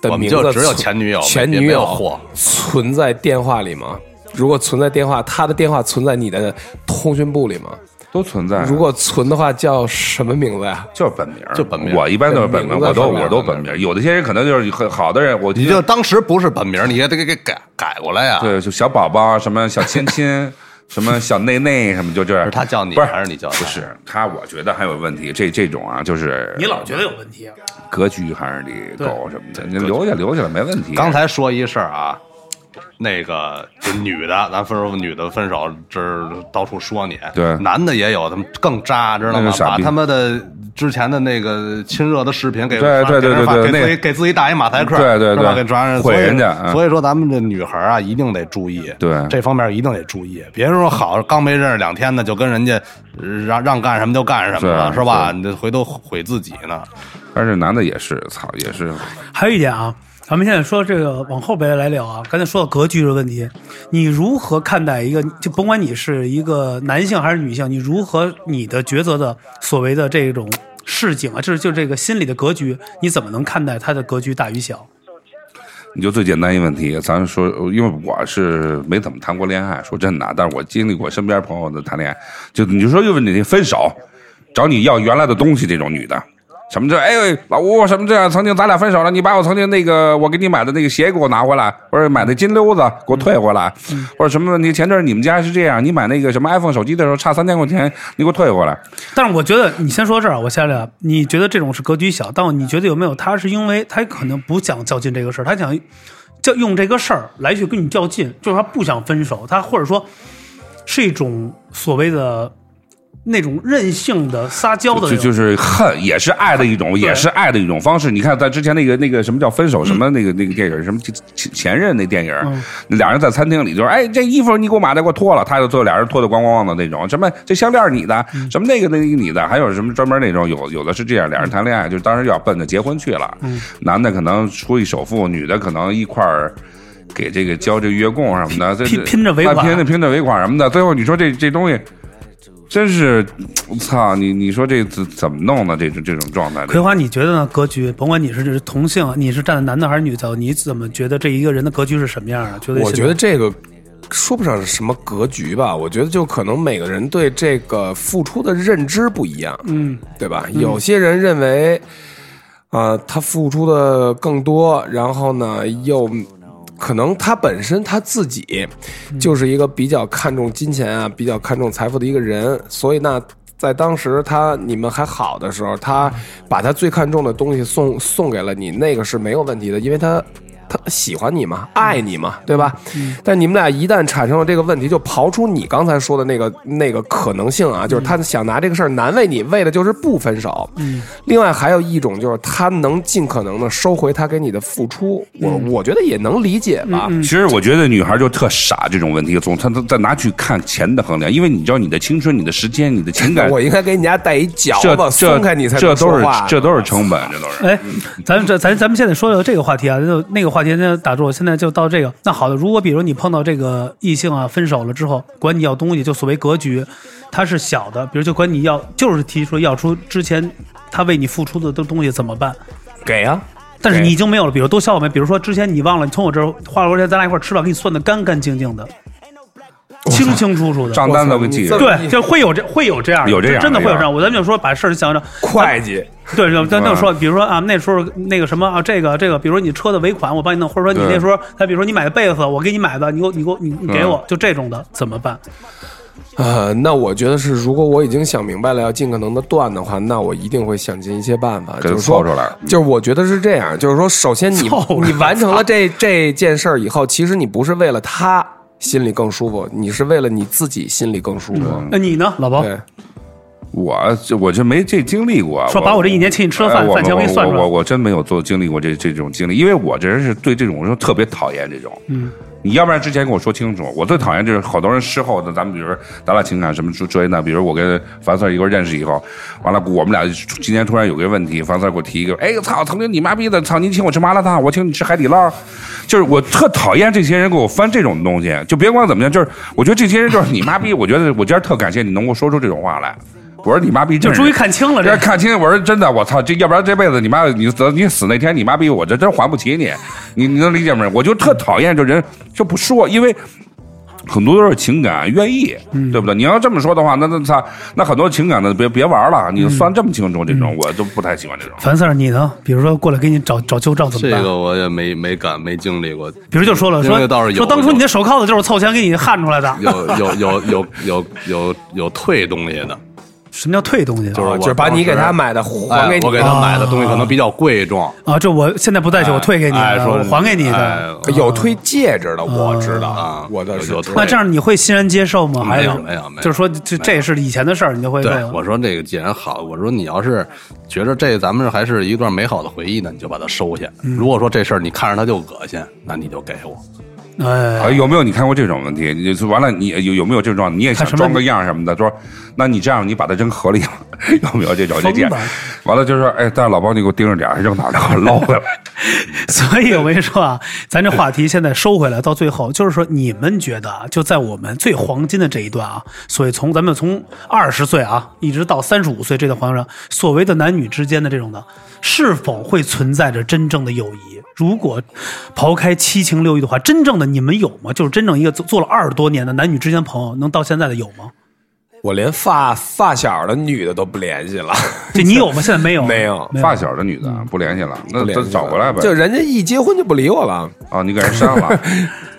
的名字就只有前女友前女友货存在电话里吗？如果存在电话，他的电话存在你的通讯簿里吗？都存在。如果存的话，叫什么名字呀？就是本名，就本名我一般都是本名，我都我都本名。有的些人可能就是很好的人，我你就当时不是本名，你也得给给改改过来呀。对，就小宝宝什么小亲亲，什么小内内什么，就这。是他叫你不是还是你叫他不是他，我觉得还有问题。这这种啊，就是你老觉得有问题啊？格局还是得够什么的，你留下留下来没问题。刚才说一事儿啊，那个就女的，咱分手，女的分手，这到处说你。对男的也有，他们更渣，知道吗把他妈的之前的那个亲热的视频给对对对给给对对那自己给自己打一马赛克，对对是吧？对给传上毁所以人家嗯所以说，咱们这女孩啊，一定得注意，对这方面一定得注意。别说好刚没认识两天呢，就跟人家呃让让干什么就干什么了，是是吧？你这回头毁自己呢。但是男的也是，操，也是还有一点啊，咱们现在说这个往后边来聊啊，刚才说到格局的问题，你如何看待一个，就甭管你是一个男性还是女性，你如何你的抉择的所谓的这种市井啊，就是就这个心理的格局，你怎么能看待它的格局大与小？你就最简单一个问题，咱说，因为我是没怎么谈过恋爱，说真的，但是我经历过身边朋友的谈恋爱，就你就说一个问题，分手，找你要原来的东西这种女的。什么这？哎，老吴，什么这样？曾经咱俩分手了，你把我曾经那个我给你买的那个鞋给我拿回来，或者买的金溜子给我退回来，或者什么问题？前阵儿你们家是这样，你买那个什么 iPhone 手机的时候差三千块钱，你给我退回来。但是我觉得你先说这儿，我下来，你觉得这种是格局小，但你觉得有没有他是因为他可能不想较劲这个事儿，他想就用这个事儿来去跟你较劲，就是他不想分手，他或者说是一种所谓的那种任性的撒娇的就就是恨，也是爱的一种，也是爱的一种方式。你看，在之前那个那个什么叫分手什么那个那个电影，什么前前任那电影，俩人在餐厅里就是，哎，这衣服你给我买的，给我脱了，他就最后俩人脱的光光的那种。什么这项链你的，什么那个那个你的，还有什么专门那种有有的是这样，俩人谈恋爱就当时要奔着结婚去了，男的可能出一首付，女的可能一块儿。给这个交这月供什么的，拼拼着尾款。拼着拼着尾款什么的，最后你说这这东西，真是，操你！你说这怎怎么弄呢？这种这种状态，葵花，你觉得呢？格局，甭管你是同性，你是站在男的还是女的，你怎么觉得这一个人的格局是什么样的？觉得我觉得这个说不上是什么格局吧，我觉得就可能每个人对这个付出的认知不一样，嗯，对吧？有些人认为，啊，他付出的更多，然后呢，又可能他本身他自己就是一个比较看重金钱啊，比较看重财富的一个人，所以那。在当时他你们还好的时候，他把他最看重的东西送送给了你，那个是没有问题的，因为他他喜欢你嘛，爱你嘛，对吧？但你们俩一旦产生了这个问题，就刨出你刚才说的那个那个可能性啊，就是他想拿这个事儿难为你，为的就是不分手。嗯，另外还有一种就是他能尽可能的收回他给你的付出，我我觉得也能理解吧。其实我觉得女孩就特傻，这种问题总她她再拿去看钱的衡量，因为你知道你的青春、你的时间、你的情感，我应该给你家带一脚这子，松开你才这都是。这都是成本，这都是。哎，咱这咱咱们现在说的这个话题啊，就那个话题呢打住，现在就到这个。那好的，如果比如你碰到这个异性啊，分手了之后管你要东西，就所谓格局，他是小的，比如就管你要，就是提出要出之前他为你付出的的东西怎么办？给啊，但是你已经没有了，比如都消没，比如说之前你忘了，你从我这儿花了多少钱，咱俩一块儿吃饭，给你算的干干净净的，清清楚楚的。账单都给记着。对，就会有这会有这样的，有这样真的会有这样。我咱们就说把事儿想想，会计对，就咱就说，比如说啊，那时候那个什么啊，这个这个，比如说你车的尾款，我帮你弄，或者说你那时候，他比如说你买的被子，我给你买的，你给我你给我你你给我，就这种的怎么办？呃，那我觉得是，如果我已经想明白了要尽可能的断的话，那我一定会想尽一切办法，就是说出来就是我觉得是这样，就是说，首先你你完成了这这件事儿以后，其实你不是为了他心里更舒服，你是为了你自己心里更舒服。那你呢，老包？对，我这我就没这经历过。说把我这一年请你吃的饭饭钱我给你算出来我我我真没有做经历过这这种经历，因为我这人是对这种人特别讨厌这种。嗯，你要不然之前跟我说清楚，我最讨厌就是好多人事后的，咱们比如说咱俩情感什么之之类的，比如我跟樊四一块认识以后，完了我们俩今天突然有个问题，樊四给我提一个，哎操，曾经你妈逼的，操你请我吃麻辣烫，我请你吃海底捞，就是我特讨厌这些人给我翻这种东西，就别管怎么样，就是我觉得这些人就是你妈逼，我觉得我今儿特感谢你能够说出这种话来。我说你妈逼，就终于看清了这。这看清，我说真的，我操，这要不然这辈子你妈你死你死那天，你妈逼我这真还不起你，你你能理解吗？我就特讨厌这人就不说，因为很多都是情感愿意，对不对？你要这么说的话，那那他，那很多情感的别别玩了，你算这么清楚，这种我都不太喜欢这种。樊四儿，你呢？比如说过来给你找找旧账怎么办？这个我也没没敢没经历过，比如就说了，说这个倒是有说当初你那手铐子就是凑钱给你焊出来的。有有有有有有有退东西的，什么叫退东西？就是我就是把你给他买的还给你，哎我给他买的东西可能比较贵重，啊，这我现在不在去我退给你的，哎说我还给你的。哎有推戒指的，我知道啊，我的是有退那这样你会欣然接受吗？还没有没有没有就是说这这是以前的事儿，你就会对为，我说这个既然好，我说你要是觉得这咱们还是一段美好的回忆呢，你就把它收下。嗯如果说这事儿你看着它就恶心，那你就给我。哎啊，有没有你看过这种问题？你就完了，你有有没有这种状态？你也想装个样什么的？说，那你这样，你把它扔河里了，有没有这种？这件完了就说，哎，但是老包你给我盯着点，扔哪儿给我捞回来。所以我跟你说啊，咱这话题现在收回来，到最后就是说，你们觉得啊，就在我们最黄金的这一段啊，所以从咱们从二十岁啊，一直到三十五岁这段黄金上，所谓的男女之间的这种的，是否会存在着真正的友谊？如果刨开七情六欲的话，真正的你们有吗？就是真正一个做做了二十多年的男女之间朋友，能到现在的有吗？我连发发小的女的都不联系了，这你有吗？现在没有，没有发小的女的不联系了，那不联找回来呗。就人家一结婚就不理我了。啊，你给人删了。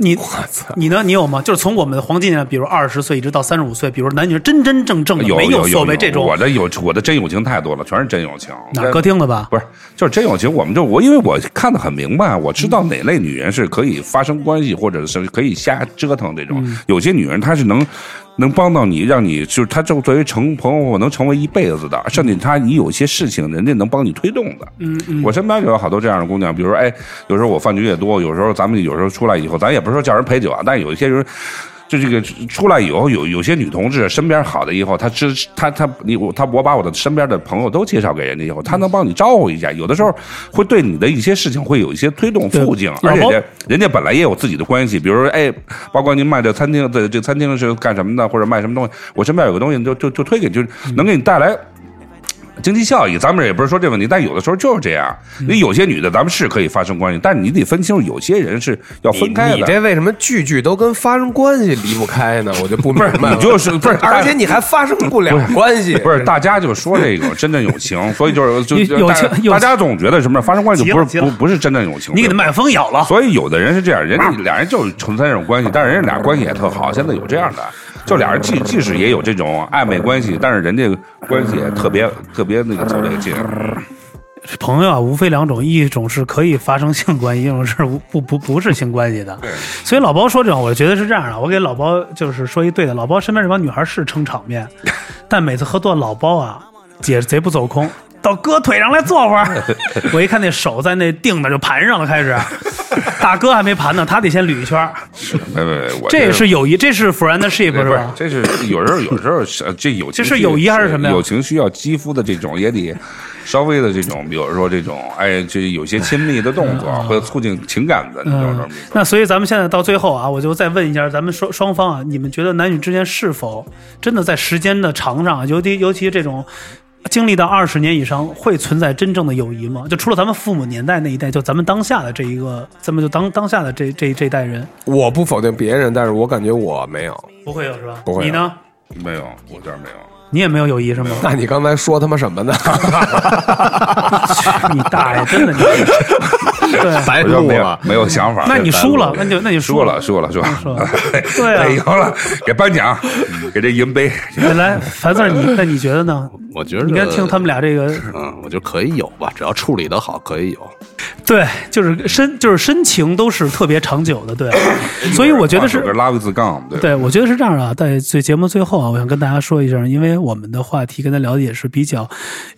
你 我操你呢？你有吗？就是从我们的黄金年，比如二十岁一直到三十五岁，比如男女真真正正的有没有所谓这种我的有我的真友情太多了，全是真友情。哪歌厅的吧？不是，就是真友情，我们就我因为我看得很明白，我知道哪类女人是可以发生关系，或者是可以瞎折腾这种。有些女人她是能能帮到你，让你就是他就作为成朋友能成为一辈子的，甚至他你有些事情人家能帮你推动的。嗯嗯，我身边就有好多这样的姑娘，比如说，哎，有时候我饭局也多，有时候咱们有时候出来以后，咱也不是说叫人陪酒啊，但有一些人。就这个出来以后，有有些女同志身边好的以后，她知她她你我她我把我的身边的朋友都介绍给人家以后，她能帮你招呼一下，有的时候会对你的一些事情会有一些推动促进，而且人人家本来也有自己的关系，比如说哎，包括您卖这餐厅的这餐厅是干什么的，或者卖什么东西，我身边有个东西就就就推给，就是能给你带来。经济效益，咱们也不是说这问题，但有的时候就是这样。你有些女的，咱们是可以发生关系，但是你得分清楚，有些人是要分开的。你这为什么句句都跟发生关系离不开呢？我就不明白了。你就是不是而且你还发生不了关系，不是大家就说这个真正友情，所以就是就大有有情大家总觉得什么发生关系就不是不不是真正友情。你给他麦克风咬了，所以有的人是这样，人家俩人就是存在这种关系，但是人家俩关系也特好。现在有这样的，就俩人即即使也有这种暧昧关系，但是人家关系也特别特别那个做这个劲。朋友啊，无非两种，一种是可以发生性关系，一种是无不不不是性关系的。所以老包说这种，我觉得是这样的。我给老包就是说一对的，老包身边这帮女孩是撑场面，但每次喝多了，老包啊，姐贼不走空。到哥腿上来坐会儿，我一看那手在那定的就盘上了，开始，大哥还没盘呢，他得先捋一圈儿，没没没，我这也是友谊，这是 friendship 不是是吧？这是有时候有时候是这友情这是友谊还是什么呀友情需要肌肤的这种也得稍微的这种，比如说这种哎，这有些亲密的动作会促进情感的，你知道嗯吗？，那所以咱们现在到最后啊，我就再问一下咱们双双方啊，你们觉得男女之间是否真的在时间的长上啊，尤其尤其这种经历到二十年以上，会存在真正的友谊吗？就除了咱们父母年代那一代，就咱们当下的这一个，咱们就当当下的这这这代人，我不否定别人，但是我感觉我没有。不会有是吧？不会有你呢？没有，我这儿没有。你也没有友谊是吗？那你刚才说他妈什么呢？你大爷，真的你。对 白录了。没有想法。那你输了，那就那就输了，输了，输了，输了 对啊哎赢了，给颁奖，给这银杯。来，樊四儿，你那你觉得呢？我觉得你该听他们俩这个，嗯，我觉得可以有吧，只要处理的好，可以有。对，就是深就是深情都是特别长久的，对，所以我觉得是拉个字杠，对对，我觉得是这样的啊。在最节目最后啊，我想跟大家说一声，因为我们的话题跟他聊的也是比较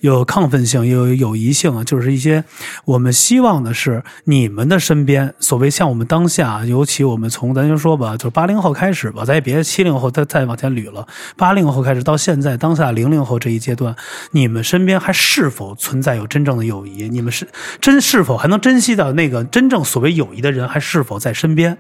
有亢奋性，也有友谊性啊，就是一些我们希望的是你们的身边，所谓像我们当下，尤其我们从咱就说吧，就是八零后开始吧，咱也别七零后再再往前捋了，八零后开始到现在当下零零后这一阶段，你们身边还是否存在有真正的友谊？你们是真是否还能珍惜到那个真正所谓友谊的人，还是否在身边？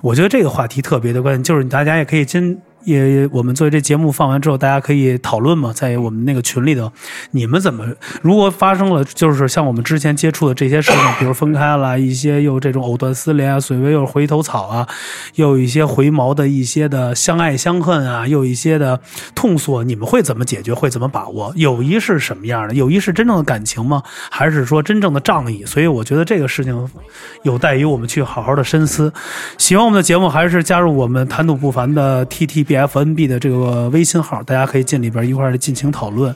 我觉得这个话题特别的关键，就是大家也可以真。也，我们作为这节目放完之后，大家可以讨论嘛，在我们那个群里头，你们怎么如果发生了，就是像我们之前接触的这些事情，比如分开了，一些又这种藕断丝连啊，所谓又是回头草啊，又有一些回眸的一些的相爱相恨啊，又有一些的痛诉，你们会怎么解决？会怎么把握？友谊是什么样的？友谊是真正的感情吗？还是说真正的仗义？所以我觉得这个事情有待于我们去好好的深思。喜欢我们的节目，还是加入我们谈吐不凡的 TTBFNB 的这个微信号，大家可以进里边一块儿来进行讨论。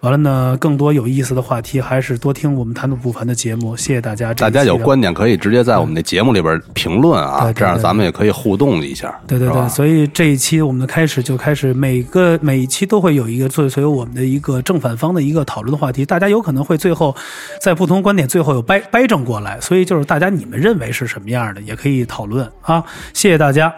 完了呢，更多有意思的话题，还是多听我们谈吐不凡的节目。谢谢大家，大家有观点可以直接在我们的节目里边评论啊，对对对这样咱们也可以互动一下。对对对，所以这一期我们的开始就开始，每个每一期都会有一个最所有我们的一个正反方的一个讨论的话题，大家有可能会最后在不同观点最后有掰掰正过来，所以就是大家你们认为是什么样的，也可以讨论啊，谢谢大家。